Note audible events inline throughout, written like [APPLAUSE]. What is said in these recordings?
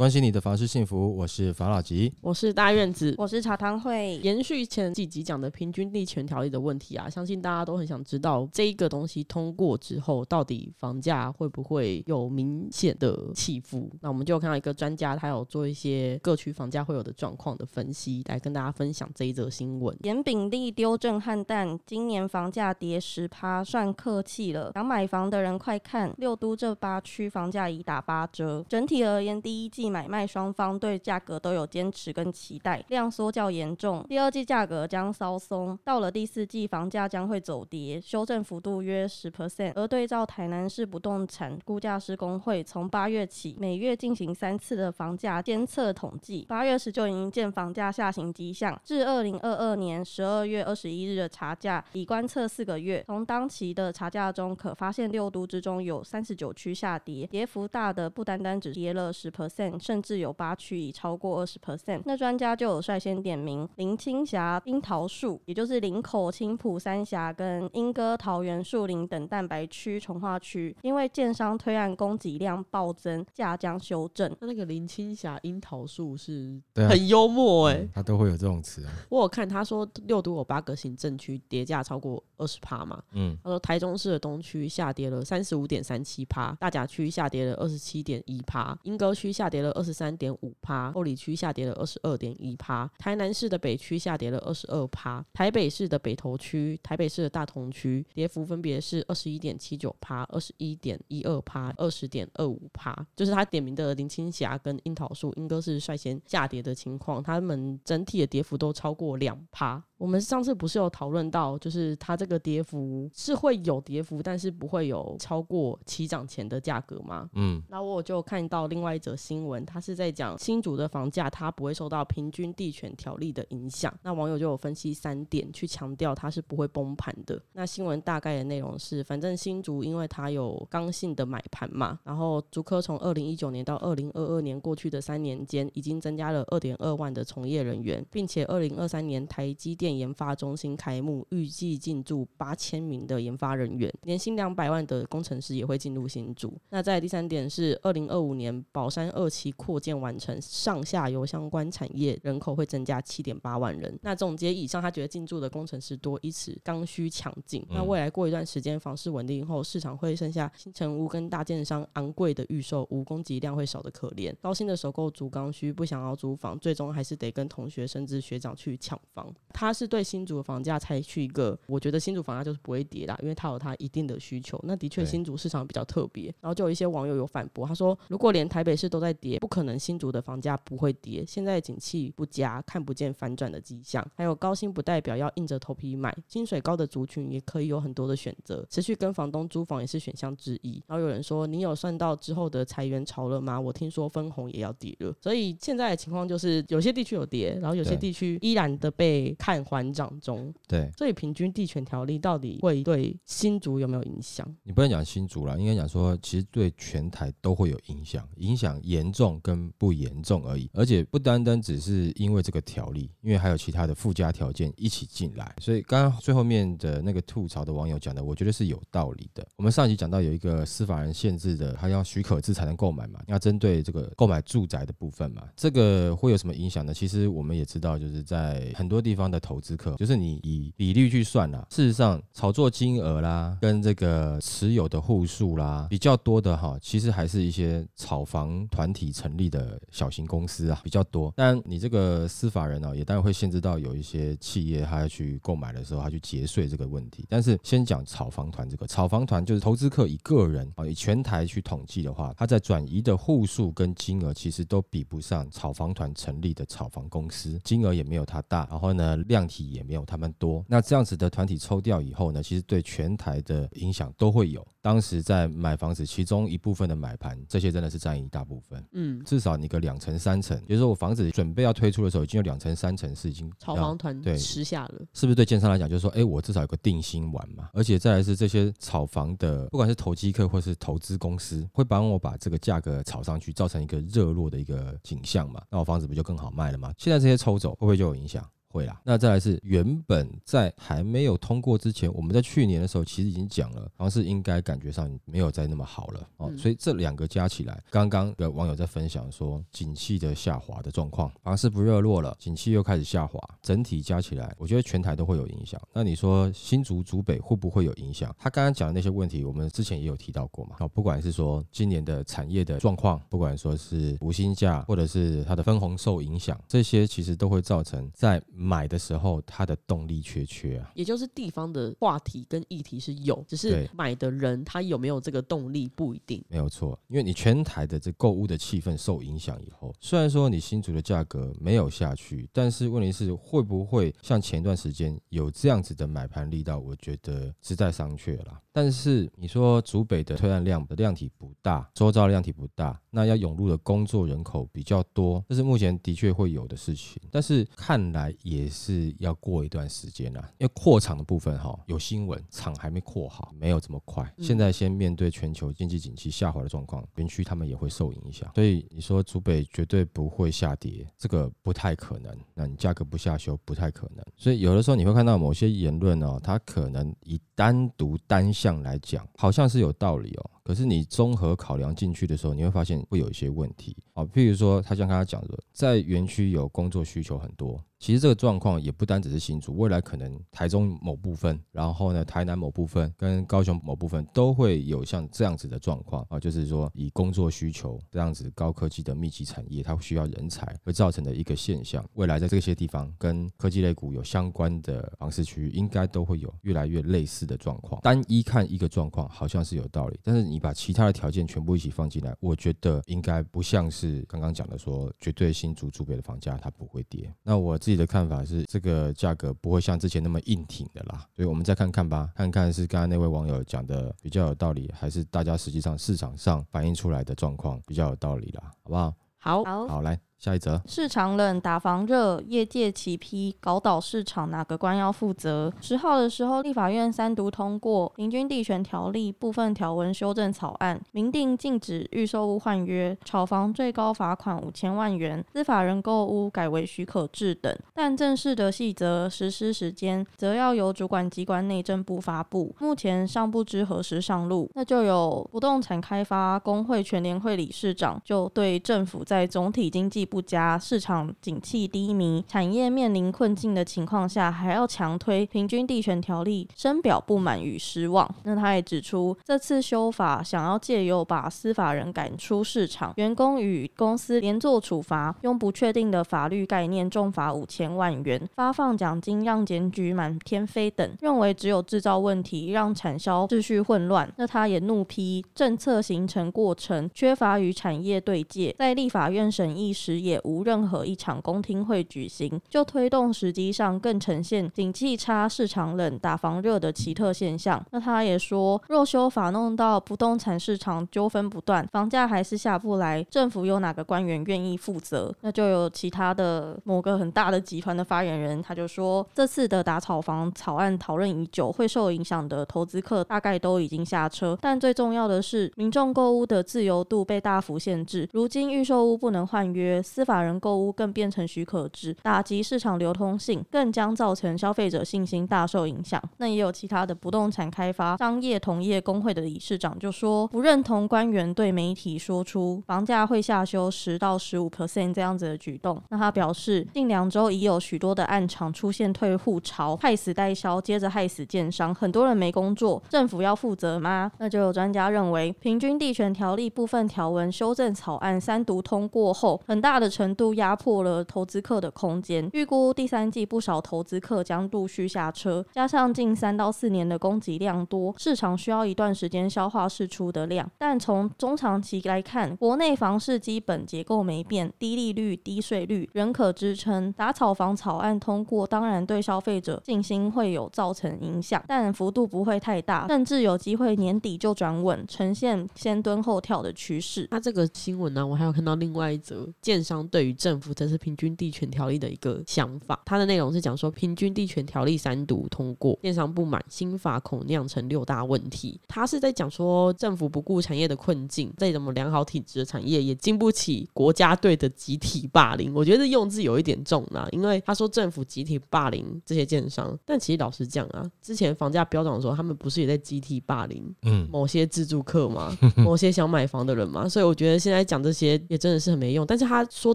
关心你的房事幸福，我是法老吉。我是大院子。我是茶汤会，延续前几集讲的平均地权条例的问题啊，相信大家都很想知道这一个东西通过之后，到底房价会不会有明显的起伏？那我们就看到一个专家，他有做一些各区房价会有的状况的分析，来跟大家分享这一则新闻。严炳利丢震撼弹，今年房价跌十趴，算客气了。想买房的人快看，六都这八区房价已打八折。整体而言，第一季买卖双方对价格都有坚持跟期待，量缩较严重。第二季价格将稍松，到了第四季房价将会走跌，修正幅度约十 percent。而对照台南市不动产估价师工会从八月起每月进行三次的房价监测统计，八月时就已经见房价下行迹象。至二零二二年十二月二十一日的查价已观测四个月，从当期的查价中可发现六都之中有三十九区下跌，跌幅大的不单单只跌了十 percent，甚至有八区已超过二十 percent。那专家就有率先点名林青霞、樱桃树，也就是林口、青浦、三峡跟莺歌、桃园、树林等蛋白区、从化区，因为建商推案供给量暴增，价将修正。那那个林青霞樱桃树是很幽默哎、他都会有这种词啊。我有看他说六都有八个行政区跌价超过二十趴嘛，嗯，他说台中市的东区下跌了三十五点三七趴，大甲区下跌了二十七点一趴，莺歌区下跌了二十三点五趴，后里区下跌了二十二点一趴，台南市的北区下跌了二十二趴，台北市的北投区、台北市的大同区跌幅分别是二十一点七九趴、二十一点一二趴、二十点二五趴，就是他点名的林青霞跟樱桃树，莺歌是率先下跌的情况，他们整体的跌幅都超过两趴。我们上次不是有讨论到，就是它这个跌幅是会有跌幅，但是不会有超过起涨前的价格吗？嗯，那我就看到另外一则新闻，它是在讲新竹的房价它不会受到平均地权条例的影响。那网友就有分析三点去强调它是不会崩盘的。那新闻大概的内容是，反正新竹因为它有刚性的买盘嘛，然后竹科从二零一九年到二零二二年过去的三年间，已经增加了二点二万的从业人员，并且二零二三年台积电研发中心开幕，预计进驻八千名的研发人员，年薪两百万的工程师也会进入新竹。那在第三点是，二零二五年宝山二期扩建完成，上下游相关产业人口会增加七点八万人。那总结以上，他觉得进驻的工程师多，因此刚需强劲。那未来过一段时间房市稳定后，市场会剩下新城屋跟大建商昂贵的预售屋，供给量会少得可怜。高薪的首购族刚需不想要租房，最终还是得跟同学甚至学长去抢房。他是对新竹的房价采取一个，我觉得新竹房价就是不会跌啦，因为它有它一定的需求。那的确新竹市场比较特别，然后就有一些网友有反驳，他说如果连台北市都在跌，不可能新竹的房价不会跌。现在景气不佳，看不见反转的迹象。还有高薪不代表要硬着头皮买，薪水高的族群也可以有很多的选择，持续跟房东租房也是选项之一。然后有人说，你有算到之后的裁员潮了吗？我听说分红也要跌了，所以现在的情况就是有些地区有跌，然后有些地区依然的被看缓涨中。对所以平均地权条例到底会对新竹有没有影响？你不能讲新竹啦，应该讲说，其实对全台都会有影响，影响严重跟不严重而已。而且不单单只是因为这个条例，因为还有其他的附加条件一起进来。所以刚刚最后面的那个吐槽的网友讲的，我觉得是有道理的。我们上一集讲到有一个司法人限制的，他要许可制才能购买嘛，要针对这个购买住宅的部分嘛，这个会有什么影响呢？其实我们也知道，就是在很多地方的投资客，就是你以比率去算啦，事实上炒作金额啦，跟这个持有的户数啦比较多的哈，其实还是一些炒房团体成立的小型公司啊比较多。但你这个司法人呢、也当然会限制到有一些企业他要去购买的时候，他去节税这个问题。但是先讲炒房团这个，炒房团就是投资客以个人啊以全台去统计的话，他在转移的户数跟金额其实都比不上炒房团成立的炒房公司，金额也没有他大，然后呢量量体也没有他们多。那这样子的团体抽掉以后呢，其实对全台的影响都会有。当时在买房子，其中一部分的买盘，这些真的是占一大部分。嗯，至少你个两成三成，比如说我房子准备要推出的时候，已经有两成三成是已经炒房团对吃下了。是不是对建商来讲，就是说，哎，我至少有个定心丸嘛？而且再来是这些炒房的，不管是投机客或是投资公司，会帮我把这个价格炒上去，造成一个热络的一个景象嘛？那我房子不就更好卖了吗？现在这些抽走，会不会就有影响？会啦，那再来是原本在还没有通过之前，我们在去年的时候其实已经讲了，好像是应该感觉上没有再那么好了哦，嗯所以这两个加起来，刚刚有网友在分享说，景气的下滑的状况，房市不热络了，景气又开始下滑，整体加起来，我觉得全台都会有影响。那你说新竹竹北会不会有影响？他刚刚讲的那些问题，我们之前也有提到过嘛，哦，不管是说今年的产业的状况，不管说是无薪假，或者是它的分红受影响，这些其实都会造成在买的时候它的动力缺缺啊。也就是地方的话题跟议题是有，只是买的人他有没有这个动力不一定。没有错，因为你全台的这购物的气氛受影响以后，虽然说你新竹的价格没有下去，但是问题是会不会像前一段时间有这样子的买盘力道？我觉得是在商榷啦。但是你说竹北的推案量的量体不大，周遭量体不大，那要涌入的工作人口比较多，这是目前的确会有的事情。但是看来也是要过一段时间啦，因为扩厂的部分哈有新闻，厂还没扩好，没有这么快。嗯现在先面对全球经济景气下滑的状况，园区他们也会受影响。所以你说竹北绝对不会下跌，这个不太可能。那你价格不下修不太可能。所以有的时候你会看到某些言论哦，它可能以单独单项来讲，好像是有道理哦。可是你综合考量进去的时候，你会发现会有一些问题啊。譬如说，他像刚才讲的，在园区有工作需求很多，其实这个状况也不单只是新竹，未来可能台中某部分，然后呢台南某部分跟高雄某部分都会有像这样子的状况啊，就是说以工作需求这样子高科技的密集产业，它需要人才会造成的一个现象。未来在这些地方跟科技类股有相关的房市区域，应该都会有越来越类似的状况。单一看一个状况好像是有道理，但是你把其他的条件全部一起放进来，我觉得应该不像是刚刚讲的说绝对新竹竹北的房价它不会跌。那我自己的看法是，这个价格不会像之前那么硬挺的啦，所以我们再看看吧，看看是刚刚那位网友讲的比较有道理，还是大家实际上市场上反映出来的状况比较有道理啦，好不好？好，好，好，来下一则。市场冷，打房热，业界齐批，搞倒市场，哪个官要负责？十号的时候，立法院三读通过《平均地权条例》部分条文修正草案，明定禁止预售屋换约，炒房最高罚款五千万元，司法人购屋改为许可制等。但正式的细则、实施时间，则要由主管机关内政部发布，目前尚不知何时上路。那就有不动产开发工会全联会理事长就对政府在总体经济不佳、市场景气低迷、产业面临困境的情况下，还要强推平均地权条例，深表不满与失望。那他也指出，这次修法想要借由把司法人赶出市场，员工与公司连坐处罚，用不确定的法律概念重罚五千万元，发放奖金让检举满天飞等，认为只有制造问题，让产销秩序混乱。那他也怒批政策形成过程缺乏与产业对接，在立法院审议时也无任何一场公听会举行，就推动时机上更呈现景气差、市场冷、打房热的奇特现象。那他也说，若修法弄到不动产市场纠纷不断，房价还是下不来，政府有哪个官员愿意负责？那就有其他的某个很大的集团的发言人，他就说，这次的打草房草案讨论已久，会受影响的投资客大概都已经下车，但最重要的是，民众购屋的自由度被大幅限制。如今预售屋不能换约，司法人购物更变成许可制，打击市场流通性，更将造成消费者信心大受影响。那也有其他的不动产开发商业同业工会的理事长就说，不认同官员对媒体说出房价会下修十到十五 percent 这样子的举动。那他表示，近两周已有许多的暗场出现退户潮，害死代销，接着害死建商，很多人没工作，政府要负责吗？那就有专家认为，平均地权条例部分条文修正草案三读通过后，很大的程度压迫了投资客的空间。预估第三季不少投资客将陆续下车，加上近三到四年的供给量多，市场需要一段时间消化释出的量。但从中长期来看，国内房市基本结构没变，低利率、低税率仍可支撑。打草房草案通过，当然对消费者信心会有造成影响，但幅度不会太大，甚至有机会年底就转稳，呈现先蹲后跳的趋势。那这个新闻呢，我还有看到另外一则建商对于政府这次平均地权条例的一个想法，它的内容是讲说平均地权条例三读通过，建商不满，新法恐酿成六大问题。他是在讲说政府不顾产业的困境，再怎么良好体质的产业也经不起国家队的集体霸凌。我觉得用字有一点重啦，因为他说政府集体霸凌这些建商，但其实老实讲啊，之前房价飙涨的时候，他们不是也在集体霸凌嗯，某些自住客吗？[LAUGHS] 某些想买房的人嘛，所以我觉得现在讲这些也真的是很没用。但是他说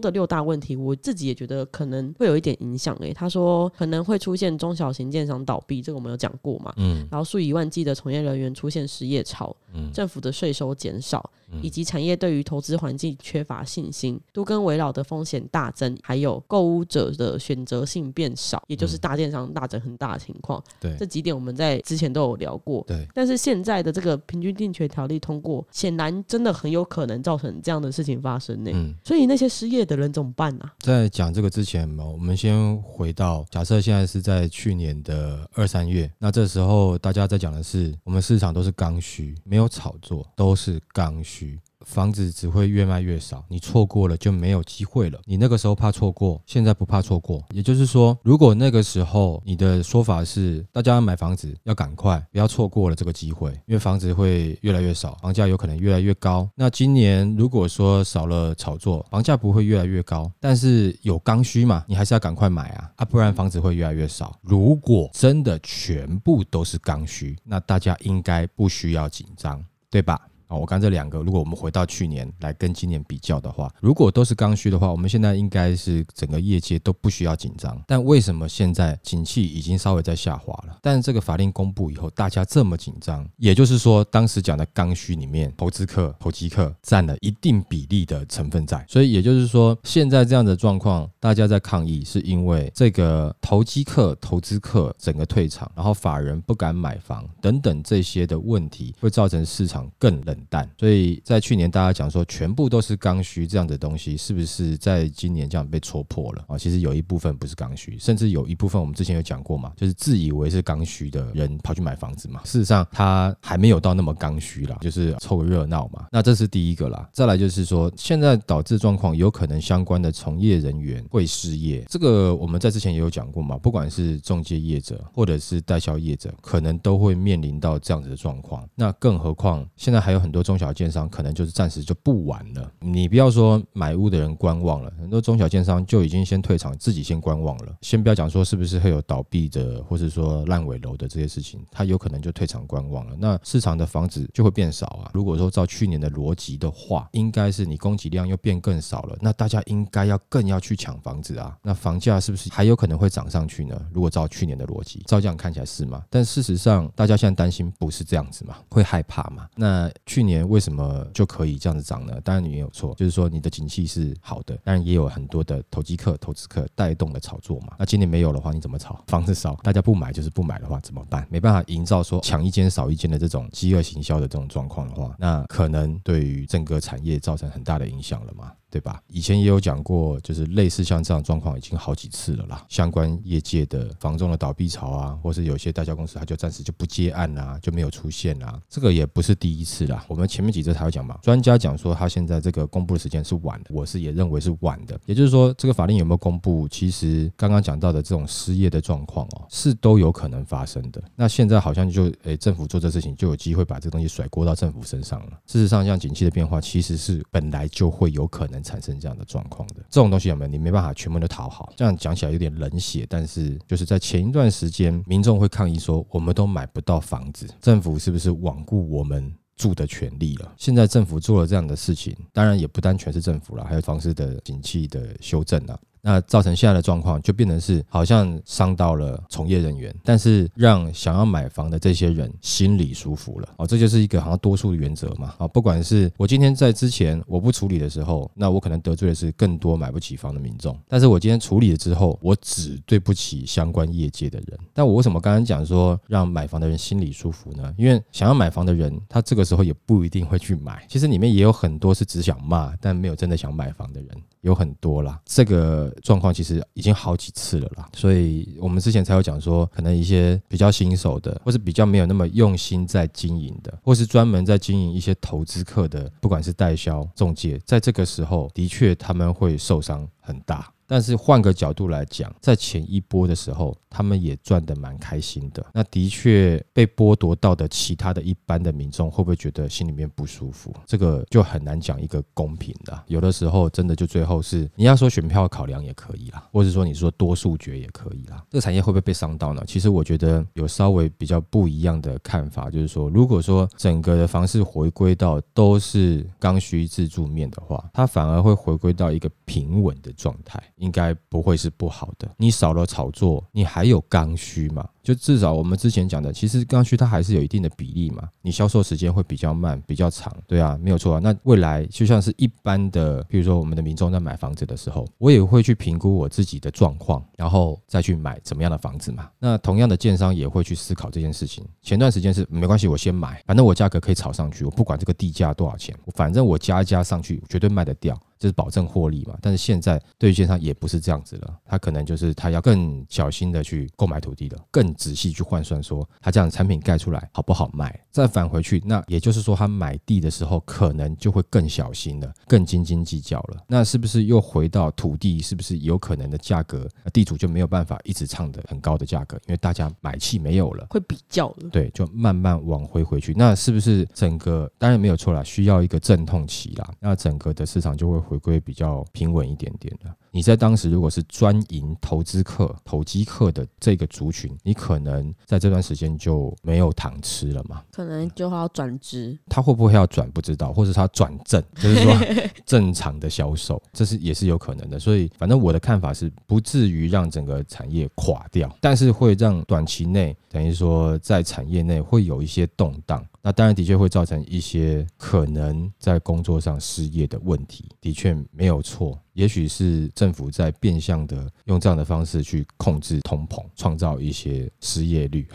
的六大问题，我自己也觉得可能会有一点影响。诶，他说可能会出现中小型建商倒闭，这个我们有讲过嘛？嗯然后数以万计的从业人员出现失业潮，嗯政府的税收减少，嗯以及产业对于投资环境缺乏信心，都跟围绕的风险大增，还有购物者的选择性变少，也就是嗯大电商大增很大的情况。对这几点我们在之前都有聊过。对，但是现在的这个平均定权条例通过，显然真的很有可能造成这样的事情发生呢。嗯。所以那些失业的人怎么办呢、在讲这个之前嘛，我们先回到假设现在是在去年的二三月，那这时候大家在讲的是，我们市场都是刚需，没有炒作，都是刚需。房子只会越卖越少，你错过了就没有机会了。你那个时候怕错过，现在不怕错过。也就是说，如果那个时候你的说法是大家买房子要赶快，不要错过了这个机会，因为房子会越来越少，房价有可能越来越高。那今年如果说少了炒作，房价不会越来越高，但是有刚需嘛，你还是要赶快买啊啊，不然房子会越来越少。如果真的全部都是刚需，那大家应该不需要紧张，对吧？啊，我刚这两个，如果我们回到去年来跟今年比较的话，如果都是刚需的话，我们现在应该是整个业界都不需要紧张。但为什么现在景气已经稍微在下滑了？但这个法令公布以后，大家这么紧张，也就是说，当时讲的刚需里面，投资客、投机客占了一定比例的成分在。所以也就是说，现在这样的状况，大家在抗议，是因为这个投机客、投资客整个退场，然后法人不敢买房等等这些的问题，会造成市场更冷淡。所以在去年大家讲说全部都是刚需这样的东西，是不是在今年这样被戳破了啊？其实有一部分不是刚需，甚至有一部分我们之前有讲过嘛，就是自以为是刚需的人跑去买房子嘛。事实上他还没有到那么刚需啦，就是凑个热闹嘛。那这是第一个啦。再来就是说，现在导致状况有可能相关的从业人员会失业，这个我们在之前也有讲过嘛，不管是中介业者或者是代销业者，可能都会面临到这样子的状况。那更何况现在还有很很多中小建商可能就是暂时就不玩了。你不要说买屋的人观望了，很多中小建商就已经先退场，自己先观望了。先不要讲说是不是会有倒闭的，或是说烂尾楼的这些事情，他有可能就退场观望了。那市场的房子就会变少啊。如果说照去年的逻辑的话，应该是你供给量又变更少了，那大家应该要更要去抢房子啊。那房价是不是还有可能会涨上去呢？如果照去年的逻辑，照这样看起来是吗？但事实上，大家现在担心不是这样子嘛，会害怕嘛？那去年为什么就可以这样子涨呢？当然你也有错，就是说你的景气是好的，但也有很多的投机客、投资客带动的炒作嘛。那今年没有的话，你怎么炒？房子少，大家不买就是不买的话怎么办？没办法营造说抢一间少一间的这种饥饿行销的这种状况的话，那可能对于整个产业造成很大的影响了嘛。对吧？以前也有讲过，就是类似像这样状况已经好几次了啦。相关业界的房仲的倒闭潮啊，或是有些代销公司，他就暂时就不接案啦、就没有出现啦。这个也不是第一次啦。我们前面几则才有讲嘛，专家讲说他现在这个公布的时间是晚的，我是也认为是晚的。也就是说，这个法令有没有公布，其实刚刚讲到的这种失业的状况哦，是都有可能发生的。那现在好像就诶，政府做这事情就有机会把这东西甩锅到政府身上了。事实上，像景气的变化，其实是本来就会有可能产生这样的状况的。这种东西有没有？你没办法全部都讨好。这样讲起来有点冷血，但是就是在前一段时间，民众会抗议说，我们都买不到房子，政府是不是罔顾我们？住的权利了。现在政府做了这样的事情，当然也不单全是政府了，还有房市的景气的修正啊。那造成现在的状况就变成是好像伤到了从业人员，但是让想要买房的这些人心里舒服了哦，这就是一个好像多数的原则嘛啊，不管是我今天在之前我不处理的时候，那我可能得罪的是更多买不起房的民众，但是我今天处理了之后，我只对不起相关业界的人。但我为什么刚刚讲说让买房的人心里舒服呢？因为想要买房的人，他这个时候也不一定会去买，其实里面也有很多是只想骂，但没有真的想买房的人。有很多啦，这个状况其实已经好几次了啦，所以我们之前才有讲说，可能一些比较新手的，或是比较没有那么用心在经营的，或是专门在经营一些投资客的，不管是代销、中介，在这个时候的确他们会受伤很大。但是换个角度来讲，在前一波的时候，他们也赚得蛮开心的。那的确被剥夺到的其他的一般的民众，会不会觉得心里面不舒服？这个就很难讲一个公平的。有的时候真的就最后是你要说选票考量也可以啦，或者说你说多数决也可以啦。这个产业会不会被伤到呢？其实我觉得有稍微比较不一样的看法，就是说，如果说整个的房市回归到都是刚需自住面的话，它反而会回归到一个平稳的状态。应该不会是不好的。你少了炒作，你还有刚需嘛？就至少我们之前讲的，其实刚需它还是有一定的比例嘛。你销售时间会比较慢、比较长，对啊，没有错啊。那未来就像是一般的，比如说我们的民众在买房子的时候，我也会去评估我自己的状况，然后再去买怎么样的房子嘛。那同样的，建商也会去思考这件事情。前段时间是没关系，我先买，反正我价格可以炒上去，我不管这个地价多少钱，反正我加一加上去，绝对卖得掉。就是保证获利嘛，但是现在对于建商也不是这样子了，他可能就是他要更小心的去购买土地了，更仔细去换算说他这样的产品盖出来好不好卖，再返回去，那也就是说他买地的时候可能就会更小心了，更斤斤计较了。那是不是又回到土地是不是有可能的价格，地主就没有办法一直唱的很高的价格，因为大家买气没有了，会比较了，对，就慢慢往回回去。那是不是整个当然没有错啦，需要一个阵痛期啦，那整个的市场就会。回归比较平稳一点点的。你在当时如果是专营投资客、投机客的这个族群，你可能在这段时间就没有糖吃了嘛？可能就要转职，他会不会要转不知道，或者他转正，就是说 [LAUGHS] 正常的销售，这是也是有可能的。所以反正我的看法是，不至于让整个产业垮掉，但是会让短期内等于说在产业内会有一些动荡。那当然的确会造成一些可能在工作上失业的问题，的确没有错。也许是政府在变相的用这样的方式去控制通膨，创造一些失业率。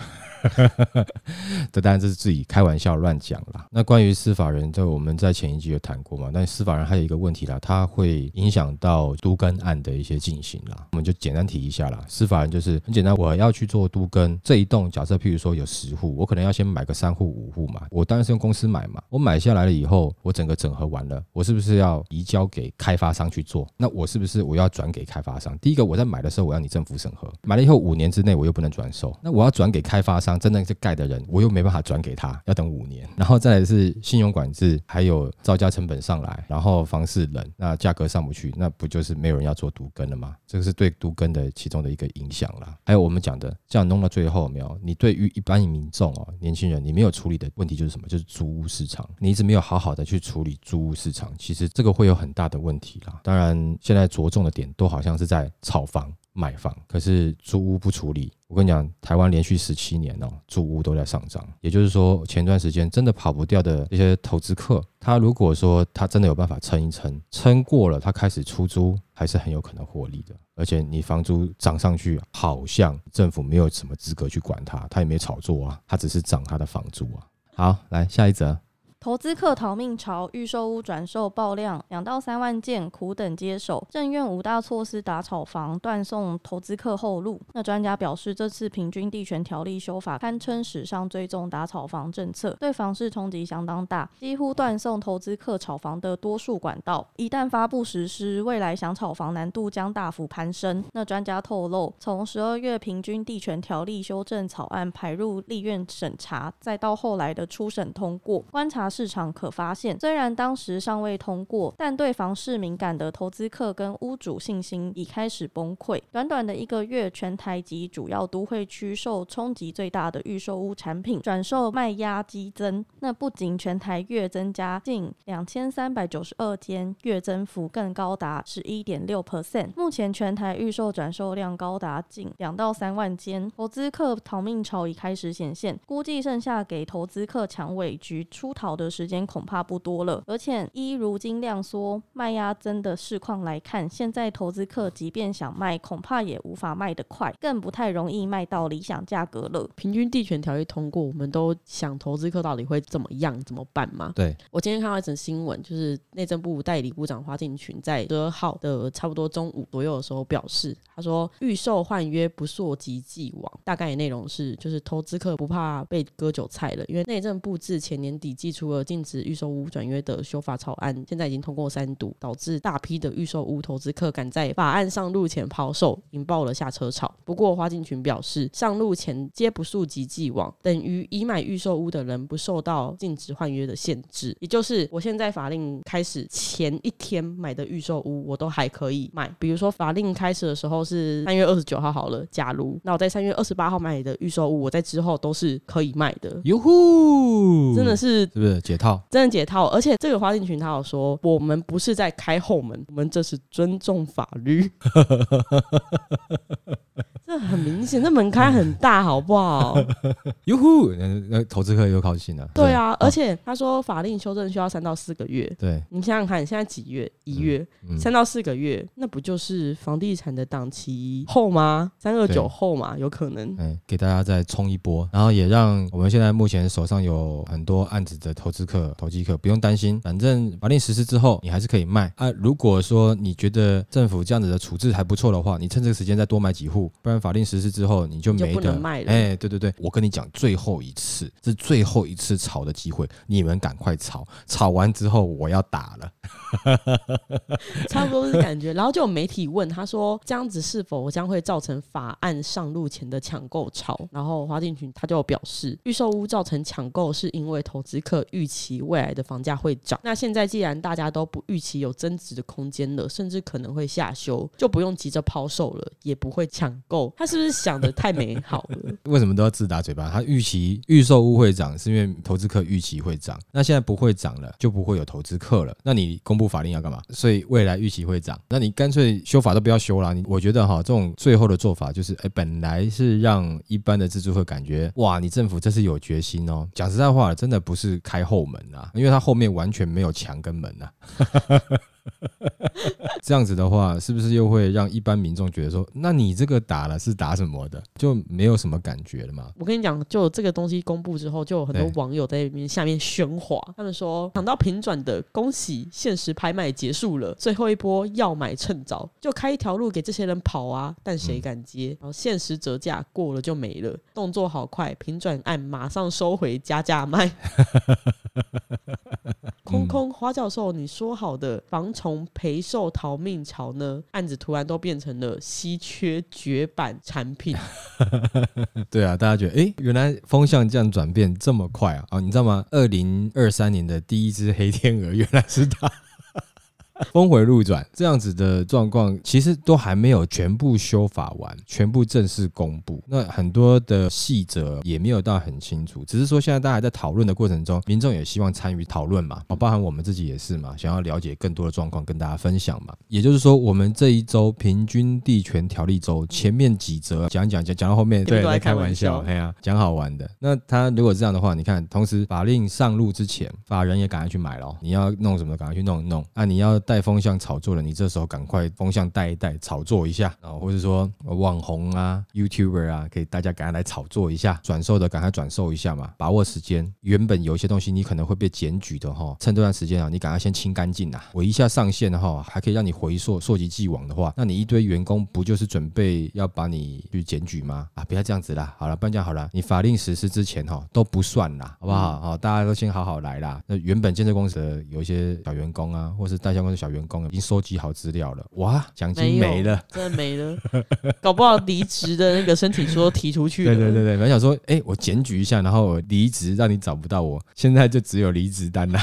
[LAUGHS] 这当然这是自己开玩笑乱讲啦。那关于司法人，这我们在前一集有谈过嘛？但司法人还有一个问题啦，它会影响到都更案的一些进行啦。我们就简单提一下啦。司法人就是很简单，我要去做都更这一栋，假设譬如说有十户，我可能要先买个三户五户嘛。我当然是用公司买嘛。我买下来了以后，我整个整合完了，我是不是要移交给开发商去做？那我是不是我要转给开发商？第一个我在买的时候，我要你政府审核，买了以后五年之内我又不能转售，那我要转给开发商。真的是盖的人，我又没办法转给他，要等五年。然后再来是信用管制，还有造价成本上来，然后房市冷，那价格上不去，那不就是没有人要做独根了吗？这个是对独根的其中的一个影响啦。还有我们讲的，这样弄到最后没有？你对于一般民众哦，年轻人，你没有处理的问题就是什么？就是租屋市场，你一直没有好好的去处理租屋市场，其实这个会有很大的问题啦。当然，现在着重的点都好像是在炒房。买房，可是租屋不处理。我跟你讲，台湾连续十七年哦，住屋都在上涨。也就是说，前段时间真的跑不掉的一些投资客，他如果说他真的有办法撑一撑，撑过了，他开始出租，还是很有可能获利的。而且你房租涨上去，好像政府没有什么资格去管他，他也没炒作啊，他只是涨他的房租啊。好，来下一则。投资客逃命潮，预售屋转售爆量，两到三万件，苦等接手。政院五大措施打炒房，断送投资客后路。那专家表示，这次平均地权条例修法堪称史上最重打炒房政策，对房市冲击相当大，几乎断送投资客炒房的多数管道。一旦发布实施，未来想炒房难度将大幅攀升。那专家透露，从十二月平均地权条例修正草案排入立院审查，再到后来的初审通过，观察。市场可发现，虽然当时尚未通过，但对房市敏感的投资客跟屋主信心已开始崩溃。短短的一个月，全台及主要都会区受冲击最大的预售屋产品转售卖压激增。那不仅全台月增加近两千三百九十二间，月增幅更高达十一点六 percent。目前全台预售转售量高达近两到三万间，投资客逃命潮已开始显现，估计剩下给投资客抢尾局出逃的时间恐怕不多了。而且依如今量缩卖压增的市况来看，现在投资客即便想卖，恐怕也无法卖得快，更不太容易卖到理想价格了。平均地权条例通过，我们都想投资客到底会怎么样，怎么办吗？对我今天看到一则新闻，就是内政部代理部长花敬群在十二号的差不多中午左右的时候表示，他说预售换约不溯及既往，大概内容是就是投资客不怕被割韭菜了，因为内政部自前年底寄出了禁止预售屋转约的修法草案，现在已经通过三读，导致大批的预售屋投资客赶在法案上路前抛售，引爆了下车潮。不过花敬群表示，上路前皆不溯及既往，等于已买预售屋的人不受到禁止换约的限制，也就是我现在法令开始前一天买的预售屋，我都还可以卖。比如说法令开始的时候是三月二十九号好了，假如那我在三月二十八号买的预售屋，我在之后都是可以卖的。哟呼，真的是是不是解套？真的解套，而且这个花敬群他有说，我们不是在开后门，我们这是尊重法律。[LAUGHS] 这很明显，这门开很大，好不好？[LAUGHS] 哟呼，那那投资客又高兴了。对啊，而哦且他说法令修正需要三到四个月。对，你想想看，现在几月？一月，嗯三到四个月，那不就是房地产的档期后吗？三二九后嘛，有可能。哎，给大家再冲一波，然后也让我们现在目前手上有很多案子的投资客、投机客不用担心，反正法令实施之后，你还是可以卖啊。如果说你觉得政府这样子的处置还不错的话，你趁这个时间再多买几户，不然法令实施之后你就没得不能卖了哎，对对对，我跟你讲，最后一次，这是最后一次炒的机会，你们赶快炒，炒完之后我要打了。[LAUGHS] 差不多是感觉。然后就有媒体问他说，这样子是否将会造成法案上路前的抢购潮？然后花敬群他就表示，预售屋造成抢购是因为投资客预期未来的房价会涨。那现在既然大家都不预期有增值的空间了，甚至可能会下修，就不用急着抛售了，也不会抢购。他是不是想的太美好了？[LAUGHS] 为什么都要自打嘴巴？他预期预售屋会涨，是因为投资客预期会涨。那现在不会涨了，就不会有投资客了。那你公布法令要干嘛？所以未来预期会涨，那你干脆修法都不要修了。你我觉得哈，这种最后的做法就是，哎，本来是让一般的自住客感觉，哇，你政府这是有决心哦。讲实在话，真的不是开后门啊，因为他后面完全没有墙跟门啊。[LAUGHS] 这样子的话，是不是又会让一般民众觉得说，那你这个打了是打什么的，就没有什么感觉了嘛？我跟你讲，就这个东西公布之后，就有很多网友在那边下面喧哗，他们说抢到平转的，恭喜限时拍卖结束了，最后一波要买趁早，就开一条路给这些人跑啊，但谁敢接？然后限时折价过了就没了，动作好快，平转按马上收回加价卖。[LAUGHS] 空空花教授，你说好的从陪售逃命潮呢？案子突然都变成了稀缺绝版产品。[LAUGHS] 对啊，大家觉得，诶，原来风向这样转变这么快啊！哦，你知道吗？二零二三年的第一只黑天鹅原来是它。[LAUGHS] 峰回路转这样子的状况，其实都还没有全部修法完，全部正式公布。那很多的细则也没有到很清楚，只是说现在大家在讨论的过程中，民众也希望参与讨论嘛，哦，包含我们自己也是嘛，想要了解更多的状况跟大家分享嘛。也就是说，我们这一周平均地权条例周前面几则讲讲讲讲到后面，对，在在开玩笑笑，哎呀，讲好玩的。那他如果这样的话，你看，同时法令上路之前，法人也赶快去买咯。你要弄什么，赶快去弄一弄。啊，你要带风向炒作的，你这时候赶快风向带一带，炒作一下啊，或者说网红啊、YouTuber 啊，可以大家赶快来炒作一下，转售的赶快转售一下嘛，把握时间。原本有一些东西你可能会被检举的哈，趁这段时间啊，你赶快先清干净啊。我一下上线的话，还可以让你回溯，溯及既往的话，那你一堆员工不就是准备要把你去检举吗？啊，不要这样子啦，好了，不然这样好了，你法令实施之前哈都不算啦，好不好？好，大家都先好好来啦。那原本建设公司的有一些小员工啊，或是代销公的小员工已经收集好资料了，哇，奖金没了。真的没了，[LAUGHS] 搞不好离职的那个申请书都提出去了。对对对对，我想说，哎、我检举一下，然后离职，让你找不到我，现在就只有离职单了。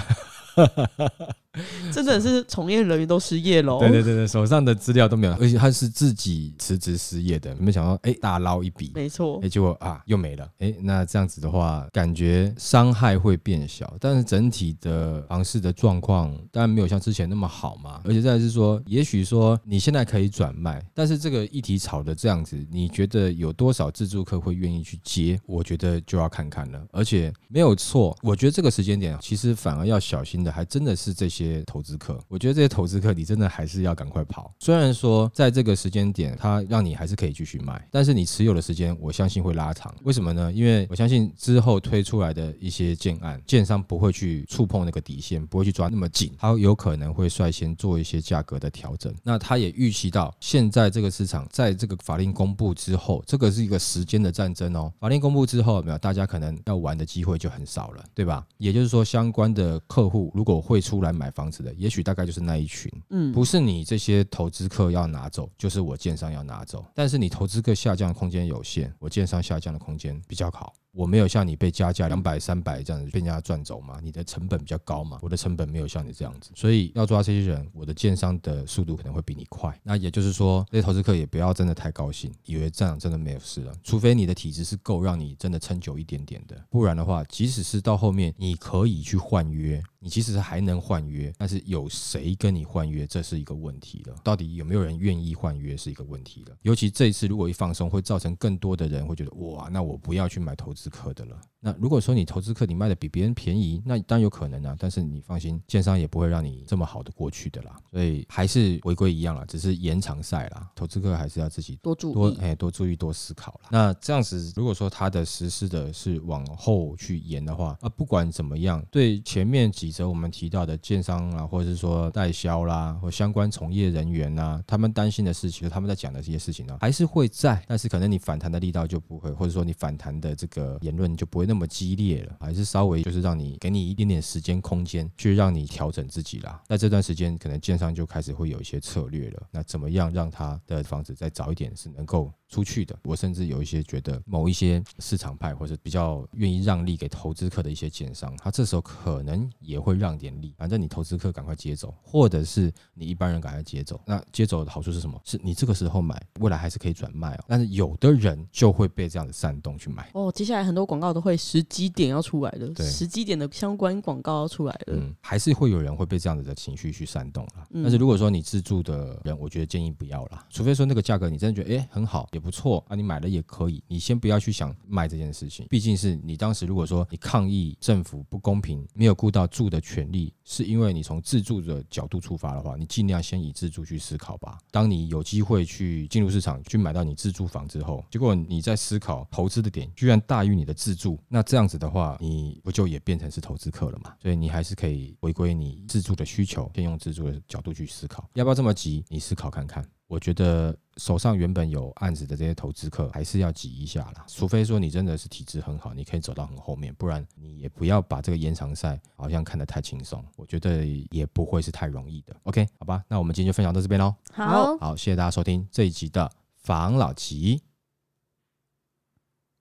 [LAUGHS] 真的是从业人员都失业喽。对对对对，手上的资料都没有，而且他是自己辞职失业的，没想到哎、大捞一笔，没错。哎、，结果啊又没了，哎、那这样子的话，感觉伤害会变小，但是整体的房市的状况当然没有像之前那么好嘛，而且再来是说，也许说你现在可以转卖，但是这个议题炒的这样子，你觉得有多少自住客会愿意去接？我觉得就要看看了，而且没有错，我觉得这个时间点其实反而要小心的，还真的是这些些投资客。我觉得这些投资客，你真的还是要赶快跑。虽然说在这个时间点，它让你还是可以继续卖，但是你持有的时间，我相信会拉长。为什么呢？因为我相信之后推出来的一些建案，建商不会去触碰那个底线，不会去抓那么紧，他有可能会率先做一些价格的调整。那他也预期到，现在这个市场在这个法令公布之后，这个是一个时间的战争哦。法令公布之后，没有大家可能要玩的机会就很少了，对吧？也就是说，相关的客户如果会出来买房子的，也许大概就是那一群。嗯，不是你这些投资客要拿走，就是我建商要拿走。但是你投资客下降的空间有限，我建商下降的空间比较好。我没有像你被加价两百、三百这样子被人家赚走嘛，你的成本比较高嘛，我的成本没有像你这样子，所以要抓这些人，我的建商的速度可能会比你快。那也就是说，这些投资客也不要真的太高兴，以为这样真的没有事了，除非你的体质是够让你真的撑久一点点的，不然的话，即使是到后面你可以去换约，你其实还能换约，但是有谁跟你换约，这是一个问题了。到底有没有人愿意换约是一个问题了。尤其这一次如果一放松，会造成更多的人会觉得哇，那我不要去买投资客的了。那如果说你投资客你卖的比别人便宜，那当然有可能啊，但是你放心，建商也不会让你这么好的过去的啦。所以还是回归一样啦，只是延长赛啦，投资客还是要自己多注意。多哎多注意多思考了。那这样子，如果说它的实施的是往后去延的话，啊，不管怎么样，对前面几则我们提到的建商啊，或者是说代销啦，或相关从业人员呐、他们担心的事情，就他们在讲的这些事情呢、还是会在，但是可能你反弹的力道就不会，或者说你反弹的这个言论就不会那么激烈了，还是稍微就是让你给你一点点时间空间，去让你调整自己啦。那这段时间，可能建商就开始会有一些策略了。那怎么样让他的房子再早一点是能够出去的？我甚至有一些觉得某一些市场派或者比较愿意让利给投资客的一些建商，他这时候可能也会让点利，反正你投资客赶快接走，或者是你一般人赶快接走。那接走的好处是什么？是你这个时候买，未来还是可以转卖哦。但是有的人就会被这样的煽动去买。哦，接下来很多广告都会时机点要出来了，对时机点的相关广告要出来了。嗯，还是会有人会被这样子的情绪去煽动但是如果说你自住的人，我觉得建议不要啦，除非说那个价格你真的觉得诶很好，也不错啊，你买了也可以，你先不要去想卖这件事情，毕竟是你当时如果说你抗议政府不公平，没有顾到住的权利，是因为你从自住的角度出发的话，你尽量先以自住去思考吧。当你有机会去进入市场去买到你自住房之后，结果你在思考投资的点居然大于你的自住，那这样子的话，你不就也变成是投资客了嘛？所以你还是可以回归你自住的需求，先用自住的角度去思考，要不要这么急？你思考看看。我觉得手上原本有案子的这些投资客，还是要挤一下啦。除非说你真的是体质很好，你可以走到很后面，不然你也不要把这个延长赛好像看得太轻松。我觉得也不会是太容易的。OK，好吧，那我们今天就分享到这边喽。好，好，谢谢大家收听这一集的房老吉，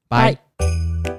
拜拜。